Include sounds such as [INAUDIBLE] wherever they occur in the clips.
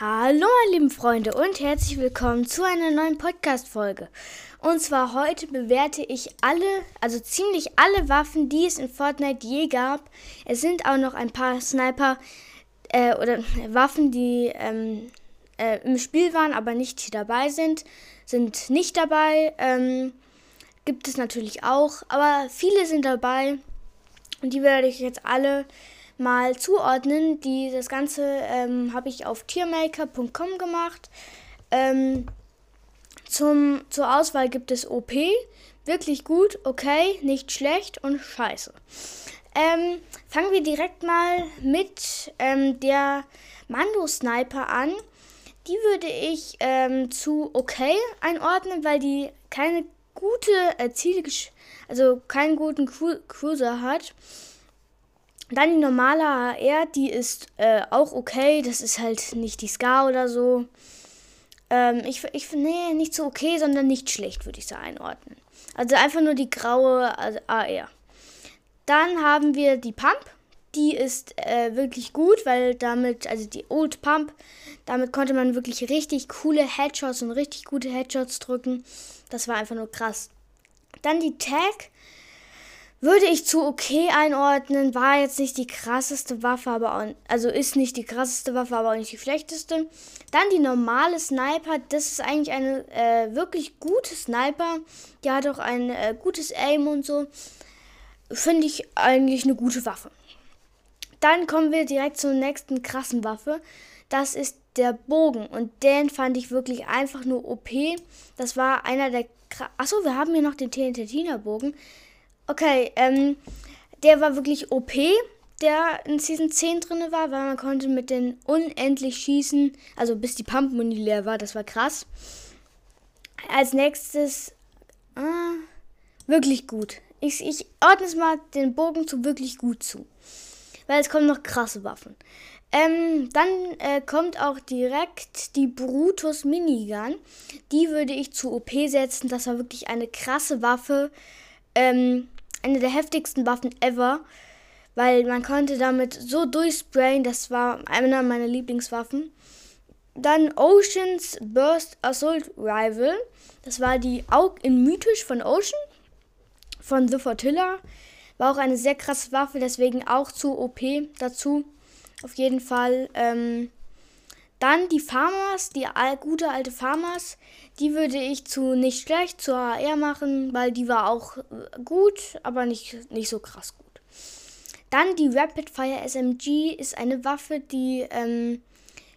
Hallo, meine lieben Freunde, und herzlich willkommen zu einer neuen Podcast-Folge. Und zwar heute bewerte ich alle, also ziemlich alle Waffen, die es in Fortnite je gab. Es sind auch noch ein paar Sniper äh, oder Waffen, die ähm, äh, im Spiel waren, aber nicht hier dabei sind, sind nicht dabei. Ähm, gibt es natürlich auch, aber viele sind dabei. Und die werde ich jetzt alle mal zuordnen. Die, das Ganze ähm, habe ich auf tiermaker.com gemacht. Ähm, zum, zur Auswahl gibt es OP, wirklich gut, okay, nicht schlecht und scheiße. Ähm, fangen wir direkt mal mit ähm, der Mando-Sniper an. Die würde ich ähm, zu okay einordnen, weil die keine gute äh, Ziel, also keinen guten Cru Cruiser hat. Dann die normale AR, die ist äh, auch okay. Das ist halt nicht die Scar oder so. Ähm, ich ich nee, nicht so okay, sondern nicht schlecht, würde ich so einordnen. Also einfach nur die graue also AR. Dann haben wir die Pump. Die ist äh, wirklich gut, weil damit, also die Old Pump, damit konnte man wirklich richtig coole Headshots und richtig gute Headshots drücken. Das war einfach nur krass. Dann die Tag würde ich zu okay einordnen. War jetzt nicht die krasseste Waffe, aber auch, also ist nicht die krasseste Waffe, aber auch nicht die schlechteste. Dann die normale Sniper. Das ist eigentlich eine äh, wirklich gute Sniper. Die hat auch ein äh, gutes Aim und so. Finde ich eigentlich eine gute Waffe. Dann kommen wir direkt zur nächsten krassen Waffe. Das ist der Bogen. Und den fand ich wirklich einfach nur OP. Das war einer der. Achso, wir haben hier noch den TNT-Bogen. Okay, ähm, der war wirklich OP, der in Season 10 drin war, weil man konnte mit den unendlich schießen, also bis die Pump-Muni leer war, das war krass. Als nächstes, ah, wirklich gut. Ich, ich ordne es mal den Bogen zu wirklich gut zu. Weil es kommen noch krasse Waffen. Ähm, dann äh, kommt auch direkt die Brutus Minigun. Die würde ich zu OP setzen. Das war wirklich eine krasse Waffe. Ähm, eine der heftigsten Waffen ever, weil man konnte damit so durchsprayen, das war einer meiner Lieblingswaffen. Dann Oceans Burst Assault Rival, das war die Aug in Mythisch von Ocean, von The Fortilla. War auch eine sehr krasse Waffe, deswegen auch zu OP dazu. Auf jeden Fall. Ähm, dann die Farmers, die gute alte Farmers, die würde ich zu nicht schlecht, zur AR machen, weil die war auch äh, gut, aber nicht, nicht so krass gut. Dann die Rapid Fire SMG ist eine Waffe, die ähm,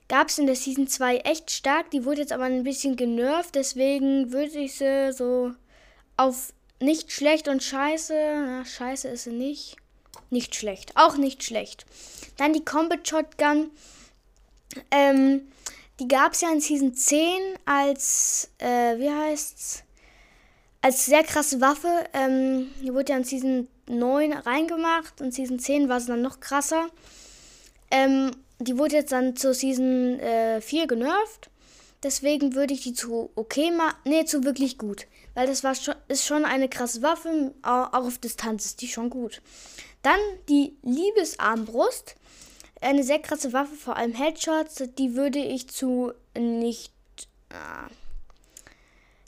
gab es in der Season 2 echt stark. Die wurde jetzt aber ein bisschen genervt, deswegen würde ich sie so auf nicht schlecht und scheiße. Na, scheiße ist sie nicht. Nicht schlecht. Auch nicht schlecht. Dann die Combat Shotgun. Ähm, die gab es ja in Season 10 als, äh, wie heißt's? Als sehr krasse Waffe. Ähm, die wurde ja in Season 9 reingemacht und Season 10 war es dann noch krasser. Ähm, die wurde jetzt dann zur Season äh, 4 genervt. Deswegen würde ich die zu okay machen. Nee, zu wirklich gut. Weil das war schon, ist schon eine krasse Waffe. Auch auf Distanz ist die schon gut. Dann die Liebesarmbrust eine sehr krasse Waffe, vor allem Headshots, die würde ich zu nicht. Ah,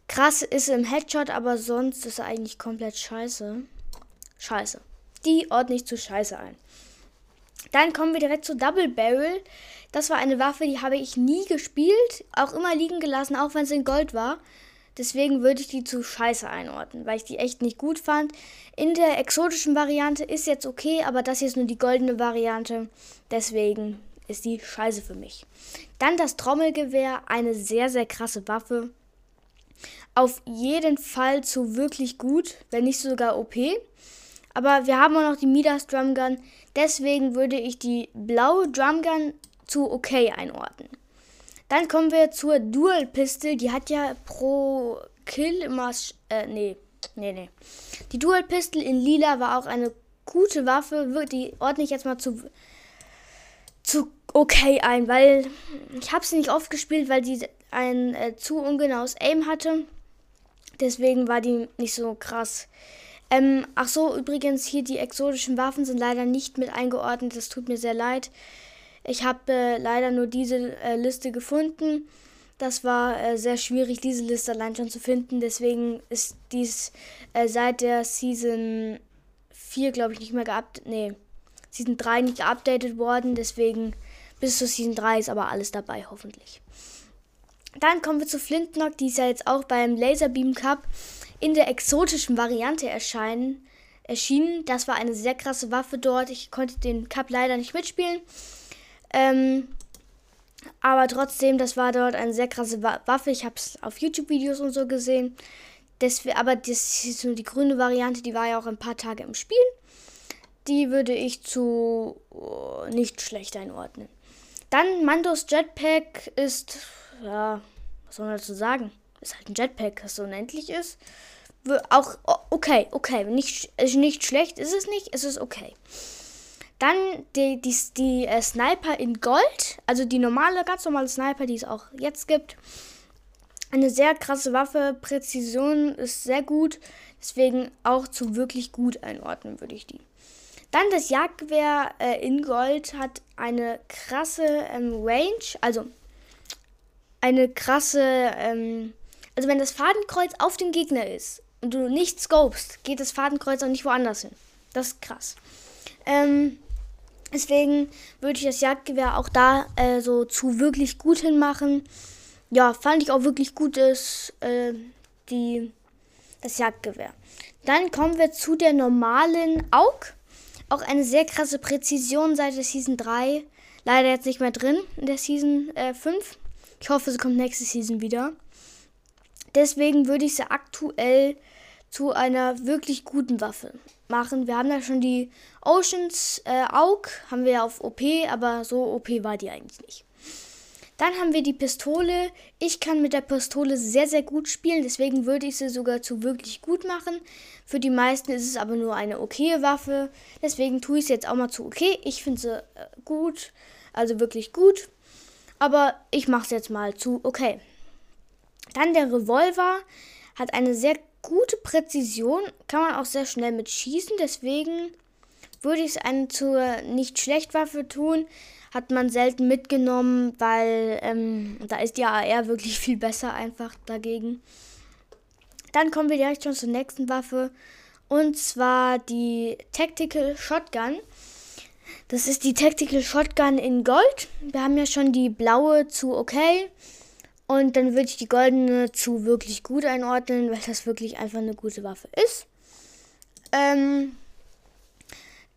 krass ist im Headshot, aber sonst ist er eigentlich komplett scheiße. Scheiße. Die ordne ich zu scheiße ein. Dann kommen wir direkt zu Double Barrel. Das war eine Waffe, die habe ich nie gespielt, auch immer liegen gelassen, auch wenn es in Gold war. Deswegen würde ich die zu scheiße einordnen, weil ich die echt nicht gut fand. In der exotischen Variante ist jetzt okay, aber das hier ist nur die goldene Variante. Deswegen ist die scheiße für mich. Dann das Trommelgewehr, eine sehr, sehr krasse Waffe. Auf jeden Fall zu wirklich gut, wenn nicht sogar OP. Aber wir haben auch noch die Midas Drumgun. Deswegen würde ich die blaue Drumgun zu okay einordnen. Dann kommen wir zur Dual Pistol. Die hat ja pro Kill immer. Äh, nee. Nee, nee. Die Dual Pistol in Lila war auch eine gute Waffe. Die ordne ich jetzt mal zu. zu okay ein, weil ich habe sie nicht oft gespielt, weil die ein äh, zu ungenaues Aim hatte. Deswegen war die nicht so krass. Ähm, ach so, übrigens, hier die exotischen Waffen sind leider nicht mit eingeordnet. Das tut mir sehr leid. Ich habe äh, leider nur diese äh, Liste gefunden. Das war äh, sehr schwierig, diese Liste allein schon zu finden. Deswegen ist dies äh, seit der Season 4, glaube ich, nicht mehr geupdatet. Nee, Season 3 nicht geupdatet worden. Deswegen bis zur Season 3 ist aber alles dabei, hoffentlich. Dann kommen wir zu Flintknock, die ist ja jetzt auch beim Laserbeam Cup in der exotischen Variante erscheinen, erschienen. Das war eine sehr krasse Waffe dort. Ich konnte den Cup leider nicht mitspielen. Ähm, aber trotzdem, das war dort eine sehr krasse Waffe. Ich habe es auf YouTube-Videos und so gesehen. Deswegen, aber das ist nur die grüne Variante, die war ja auch ein paar Tage im Spiel. Die würde ich zu oh, nicht schlecht einordnen. Dann Mandos Jetpack ist, ja, was soll man dazu sagen? Ist halt ein Jetpack, das so unendlich ist. Auch okay, okay, nicht, nicht schlecht ist es nicht, es ist okay. Dann die, die, die äh, Sniper in Gold, also die normale, ganz normale Sniper, die es auch jetzt gibt. Eine sehr krasse Waffe, Präzision ist sehr gut, deswegen auch zu wirklich gut einordnen würde ich die. Dann das Jagdgewehr äh, in Gold hat eine krasse ähm, Range, also eine krasse, ähm, also wenn das Fadenkreuz auf dem Gegner ist und du nicht scopest, geht das Fadenkreuz auch nicht woanders hin. Das ist krass. Ähm, deswegen würde ich das Jagdgewehr auch da äh, so zu wirklich gut hinmachen. Ja, fand ich auch wirklich gut, ist, äh, die, das Jagdgewehr. Dann kommen wir zu der normalen AUG. Auch eine sehr krasse Präzision seit der Season 3. Leider jetzt nicht mehr drin in der Season äh, 5. Ich hoffe, sie kommt nächste Season wieder. Deswegen würde ich sie aktuell zu einer wirklich guten Waffe machen. Wir haben ja schon die Oceans äh, AUG, haben wir ja auf OP, aber so OP war die eigentlich nicht. Dann haben wir die Pistole. Ich kann mit der Pistole sehr, sehr gut spielen. Deswegen würde ich sie sogar zu wirklich gut machen. Für die meisten ist es aber nur eine okaye Waffe. Deswegen tue ich es jetzt auch mal zu okay. Ich finde sie äh, gut. Also wirklich gut. Aber ich mache es jetzt mal zu okay. Dann der Revolver hat eine sehr gute Präzision. Kann man auch sehr schnell mit schießen. Deswegen würde ich es eine zur nicht schlecht Waffe tun hat man selten mitgenommen, weil ähm, da ist die AR wirklich [LAUGHS] viel besser einfach dagegen. Dann kommen wir direkt schon zur nächsten Waffe und zwar die Tactical Shotgun. Das ist die Tactical Shotgun in Gold. Wir haben ja schon die blaue zu okay. Und dann würde ich die goldene zu wirklich gut einordnen, weil das wirklich einfach eine gute Waffe ist. Ähm,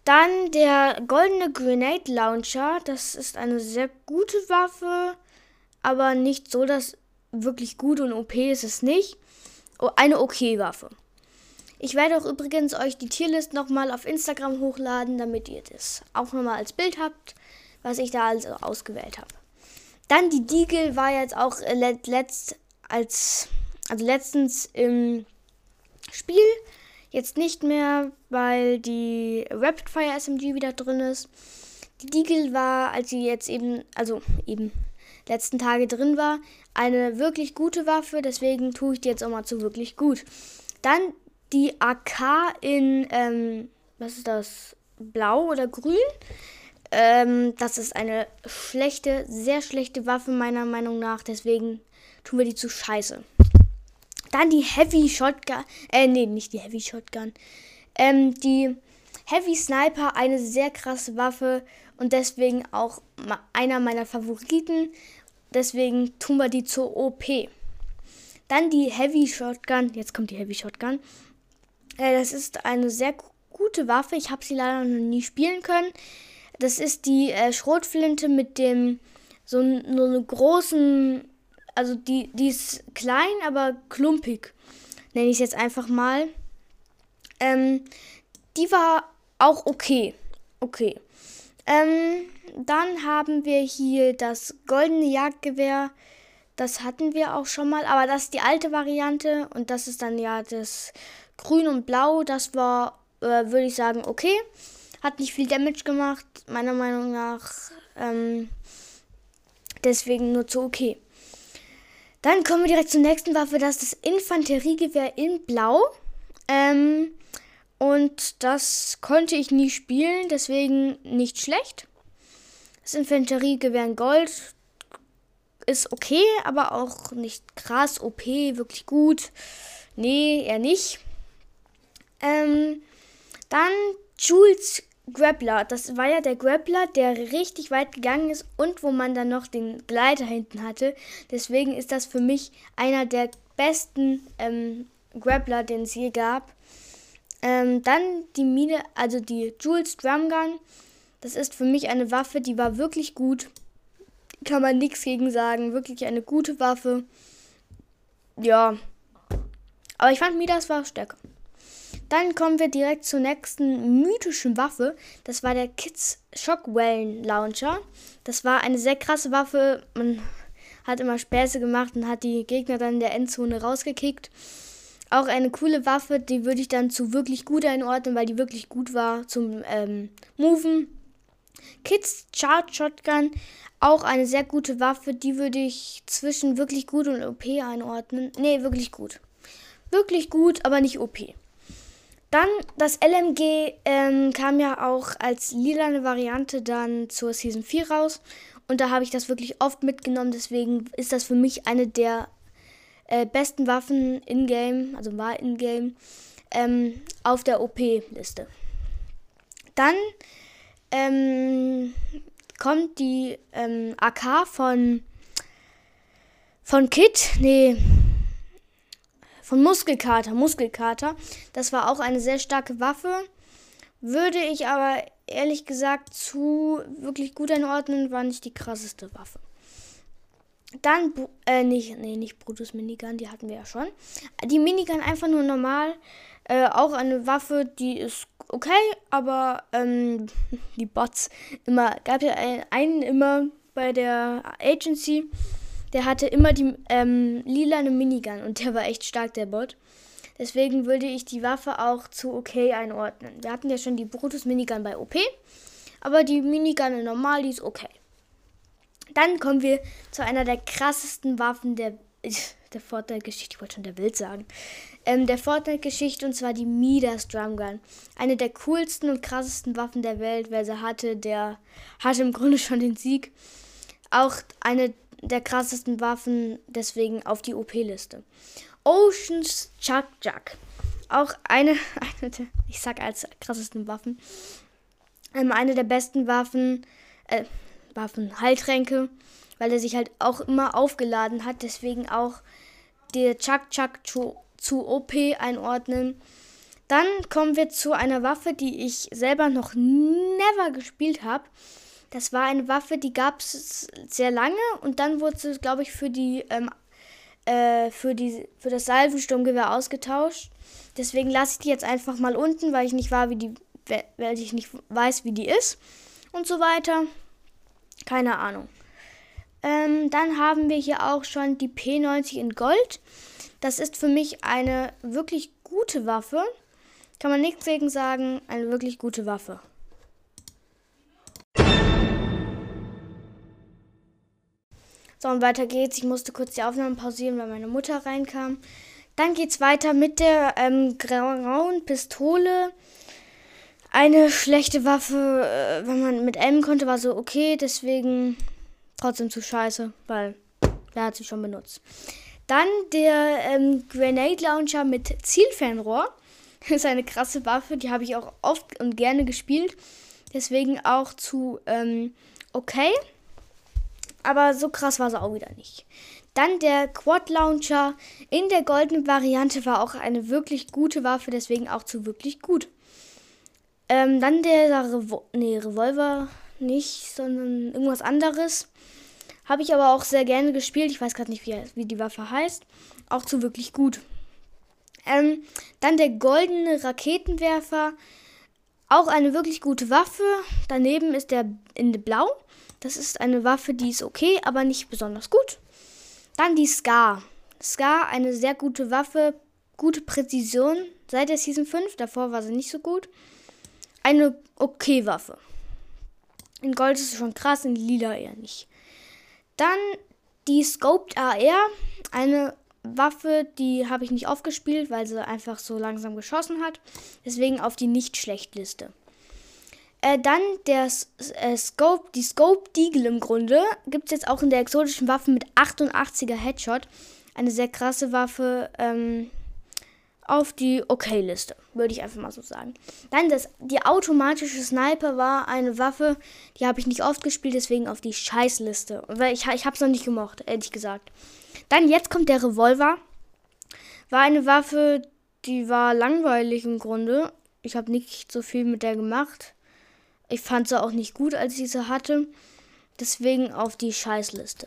dann der goldene Grenade Launcher. Das ist eine sehr gute Waffe, aber nicht so, dass wirklich gut und OP ist es nicht. Oh, eine okay Waffe. Ich werde auch übrigens euch die Tierlist nochmal auf Instagram hochladen, damit ihr das auch nochmal als Bild habt, was ich da also ausgewählt habe. Dann die Deagle war jetzt auch letzt als also letztens im Spiel Jetzt nicht mehr, weil die Rapid Fire SMG wieder drin ist. Die Deagle war, als sie jetzt eben, also eben letzten Tage drin war, eine wirklich gute Waffe. Deswegen tue ich die jetzt auch mal zu wirklich gut. Dann die AK in, ähm, was ist das? Blau oder grün? Ähm, das ist eine schlechte, sehr schlechte Waffe meiner Meinung nach. Deswegen tun wir die zu scheiße. Dann die Heavy Shotgun. Äh, nee, nicht die Heavy Shotgun. Ähm, die Heavy Sniper, eine sehr krasse Waffe und deswegen auch einer meiner Favoriten. Deswegen tun wir die zur OP. Dann die Heavy Shotgun. Jetzt kommt die Heavy Shotgun. Äh, das ist eine sehr gute Waffe. Ich habe sie leider noch nie spielen können. Das ist die äh, Schrotflinte mit dem so, so einen großen also die, die ist klein, aber klumpig, nenne ich es jetzt einfach mal. Ähm, die war auch okay. Okay. Ähm, dann haben wir hier das goldene Jagdgewehr. Das hatten wir auch schon mal, aber das ist die alte Variante und das ist dann ja das Grün und Blau. Das war, äh, würde ich sagen, okay. Hat nicht viel Damage gemacht, meiner Meinung nach. Ähm, deswegen nur zu okay. Dann kommen wir direkt zur nächsten Waffe. Das ist das Infanteriegewehr in Blau. Ähm, und das konnte ich nie spielen, deswegen nicht schlecht. Das Infanteriegewehr in Gold ist okay, aber auch nicht krass OP, wirklich gut. Nee, eher nicht. Ähm, dann Jules Grappler. Das war ja der Grappler, der richtig weit gegangen ist und wo man dann noch den Gleiter hinten hatte. Deswegen ist das für mich einer der besten ähm, Grappler, den es je gab. Ähm, dann die Mine, also die Jules Drumgun. Das ist für mich eine Waffe, die war wirklich gut. Kann man nichts gegen sagen. Wirklich eine gute Waffe. Ja. Aber ich fand Midas war stärker. Dann kommen wir direkt zur nächsten mythischen Waffe. Das war der Kids Shockwellen Launcher. Das war eine sehr krasse Waffe. Man hat immer Späße gemacht und hat die Gegner dann in der Endzone rausgekickt. Auch eine coole Waffe, die würde ich dann zu wirklich gut einordnen, weil die wirklich gut war zum ähm, Moven. Kids Charge Shotgun, auch eine sehr gute Waffe, die würde ich zwischen wirklich gut und OP einordnen. Ne, wirklich gut. Wirklich gut, aber nicht OP. Dann das LMG ähm, kam ja auch als lilane Variante dann zur Season 4 raus. Und da habe ich das wirklich oft mitgenommen. Deswegen ist das für mich eine der äh, besten Waffen in-game, also war in-game, ähm, auf der OP-Liste. Dann ähm, kommt die ähm, AK von, von Kit. Nee, von Muskelkater. Muskelkater. Das war auch eine sehr starke Waffe. Würde ich aber ehrlich gesagt zu wirklich gut einordnen, war nicht die krasseste Waffe. Dann, äh, nicht, nee, nicht Brutus Minigun, die hatten wir ja schon. Die Minigun einfach nur normal. Äh, auch eine Waffe, die ist okay, aber ähm, [LAUGHS] die Bots immer, gab ja einen, einen immer bei der Agency, der hatte immer die ähm, lilane Minigun und der war echt stark, der Bot. Deswegen würde ich die Waffe auch zu okay einordnen. Wir hatten ja schon die Brutus Minigun bei OP, aber die Minigun normal, die ist okay. Dann kommen wir zu einer der krassesten Waffen der, [LAUGHS] der Fortnite-Geschichte. Ich wollte schon der Wild sagen. Ähm, der Fortnite-Geschichte und zwar die Midas Drumgun. Eine der coolsten und krassesten Waffen der Welt. Wer sie hatte, der hatte im Grunde schon den Sieg. Auch eine der krassesten Waffen, deswegen auf die OP-Liste. Oceans Chuck Chuck. Auch eine, [LAUGHS] eine der, ich sag als krassesten Waffen, ähm, eine der besten Waffen, äh, Waffen, Heiltränke, weil er sich halt auch immer aufgeladen hat, deswegen auch der Chuck Chuck zu, zu OP einordnen. Dann kommen wir zu einer Waffe, die ich selber noch never gespielt habe. Das war eine Waffe, die gab es sehr lange und dann wurde sie, glaube ich, für die ähm, äh, für die für das Salvensturmgewehr ausgetauscht. Deswegen lasse ich die jetzt einfach mal unten, weil ich nicht war, wie die, weil ich nicht weiß, wie die ist und so weiter. Keine Ahnung. Ähm, dann haben wir hier auch schon die P90 in Gold. Das ist für mich eine wirklich gute Waffe. Kann man nichts gegen sagen, eine wirklich gute Waffe. So, und weiter geht's. Ich musste kurz die Aufnahme pausieren, weil meine Mutter reinkam. Dann geht's weiter mit der ähm, grauen Pistole. Eine schlechte Waffe, äh, wenn man mit M konnte, war so okay, deswegen trotzdem zu scheiße, weil wer hat sie schon benutzt. Dann der ähm, Grenade Launcher mit Zielfernrohr. [LAUGHS] ist eine krasse Waffe, die habe ich auch oft und gerne gespielt. Deswegen auch zu ähm, okay. Aber so krass war sie auch wieder nicht. Dann der Quad Launcher in der goldenen Variante war auch eine wirklich gute Waffe, deswegen auch zu wirklich gut. Ähm, dann der Revo nee, Revolver nicht, sondern irgendwas anderes. Habe ich aber auch sehr gerne gespielt. Ich weiß gerade nicht, wie, wie, die Waffe heißt. Auch zu wirklich gut. Ähm, dann der goldene Raketenwerfer. Auch eine wirklich gute Waffe. Daneben ist der in Blau. Das ist eine Waffe, die ist okay, aber nicht besonders gut. Dann die Scar. Scar, eine sehr gute Waffe, gute Präzision seit der Season 5. Davor war sie nicht so gut. Eine okay Waffe. In Gold ist es schon krass, in Lila eher nicht. Dann die Scoped AR, eine Waffe, die habe ich nicht aufgespielt, weil sie einfach so langsam geschossen hat. Deswegen auf die Nicht-Schlecht-Liste. Äh, dann der äh, Scope, die Scope Deagle im Grunde gibt es jetzt auch in der exotischen Waffe mit 88er Headshot. Eine sehr krasse Waffe. Ähm, auf die Okay-Liste, würde ich einfach mal so sagen. Dann das, die automatische Sniper war eine Waffe, die habe ich nicht oft gespielt, deswegen auf die Scheißliste. Weil ich, ich habe es noch nicht gemocht, ehrlich gesagt. Dann jetzt kommt der Revolver. War eine Waffe, die war langweilig im Grunde. Ich habe nicht so viel mit der gemacht. Ich fand sie auch nicht gut, als ich sie hatte. Deswegen auf die Scheißliste.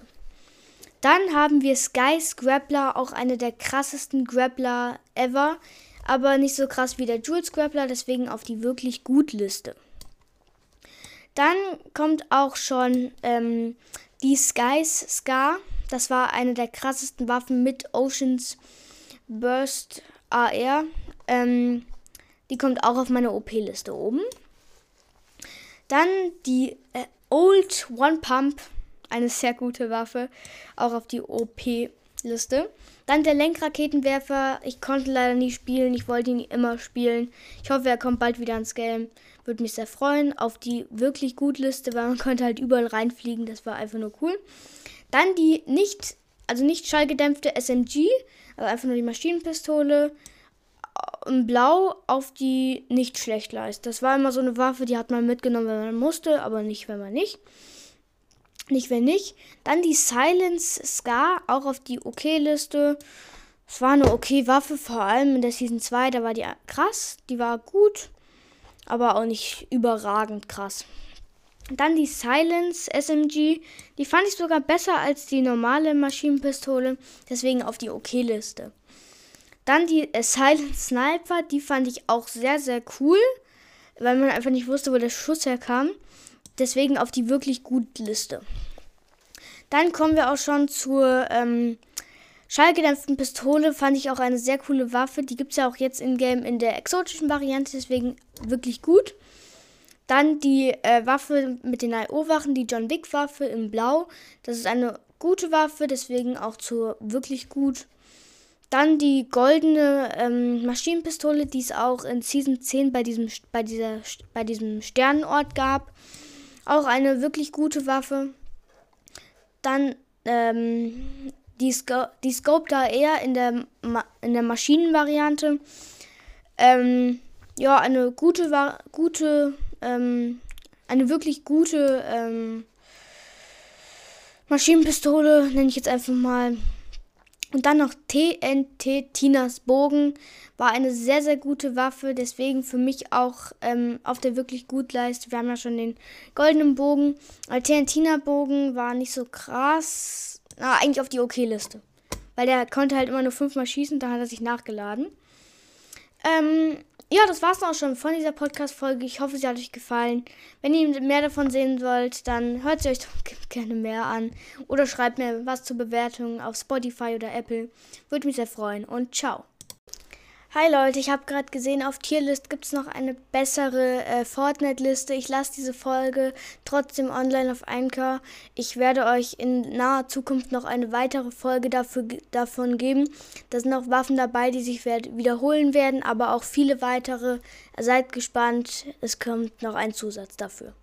Dann haben wir Sky's Grappler, auch eine der krassesten Grappler ever, aber nicht so krass wie der Jules Grappler, deswegen auf die wirklich gut Liste. Dann kommt auch schon ähm, die Sky's Scar. Das war eine der krassesten Waffen mit Oceans Burst AR. Ähm, die kommt auch auf meine OP-Liste oben. Dann die äh, Old One Pump eine sehr gute Waffe, auch auf die OP-Liste. Dann der Lenkraketenwerfer. Ich konnte leider nie spielen. Ich wollte ihn immer spielen. Ich hoffe, er kommt bald wieder ins Game. Würde mich sehr freuen. Auf die wirklich gut Liste, weil man [LAUGHS] konnte halt überall reinfliegen. Das war einfach nur cool. Dann die nicht, also nicht schallgedämpfte SMG. Also einfach nur die Maschinenpistole. In Blau auf die nicht schlecht leist. Das war immer so eine Waffe, die hat man mitgenommen, wenn man musste, aber nicht, wenn man nicht. Nicht, wenn nicht. Dann die Silence Scar, auch auf die OK-Liste. es war eine okay Waffe, vor allem in der Season 2, da war die krass, die war gut, aber auch nicht überragend krass. Dann die Silence SMG, die fand ich sogar besser als die normale Maschinenpistole, deswegen auf die OK-Liste. Dann die äh, Silence Sniper, die fand ich auch sehr, sehr cool, weil man einfach nicht wusste, wo der Schuss herkam. Deswegen auf die wirklich gut Liste. Dann kommen wir auch schon zur ähm, schallgedämpften Pistole. Fand ich auch eine sehr coole Waffe. Die gibt es ja auch jetzt in Game in der exotischen Variante, deswegen wirklich gut. Dann die äh, Waffe mit den IO-Wachen, die John Wick-Waffe in Blau. Das ist eine gute Waffe, deswegen auch zur wirklich gut. Dann die goldene ähm, Maschinenpistole, die es auch in Season 10 bei diesem, bei dieser, bei diesem Sternenort gab. Auch eine wirklich gute Waffe. Dann ähm, die, Sco die Scope da eher in der, Ma der Maschinenvariante. Ähm, ja, eine gute, gute, ähm, eine wirklich gute ähm, Maschinenpistole, nenne ich jetzt einfach mal. Und dann noch TNT Tinas Bogen war eine sehr, sehr gute Waffe. Deswegen für mich auch ähm, auf der wirklich gut Leiste. Wir haben ja schon den goldenen Bogen. Aber TNT Bogen war nicht so krass. Na, eigentlich auf die OK-Liste. Weil der konnte halt immer nur fünfmal schießen. Da hat er sich nachgeladen. Ähm, ja, das war's auch schon von dieser Podcast-Folge. Ich hoffe, sie hat euch gefallen. Wenn ihr mehr davon sehen wollt, dann hört sie euch doch gerne mehr an. Oder schreibt mir was zur Bewertung auf Spotify oder Apple. Würde mich sehr freuen. Und ciao. Hi Leute, ich habe gerade gesehen, auf Tierlist gibt es noch eine bessere äh, Fortnite-Liste. Ich lasse diese Folge trotzdem online auf Anchor. Ich werde euch in naher Zukunft noch eine weitere Folge dafür, davon geben. Da sind noch Waffen dabei, die sich wiederholen werden, aber auch viele weitere. Seid gespannt, es kommt noch ein Zusatz dafür.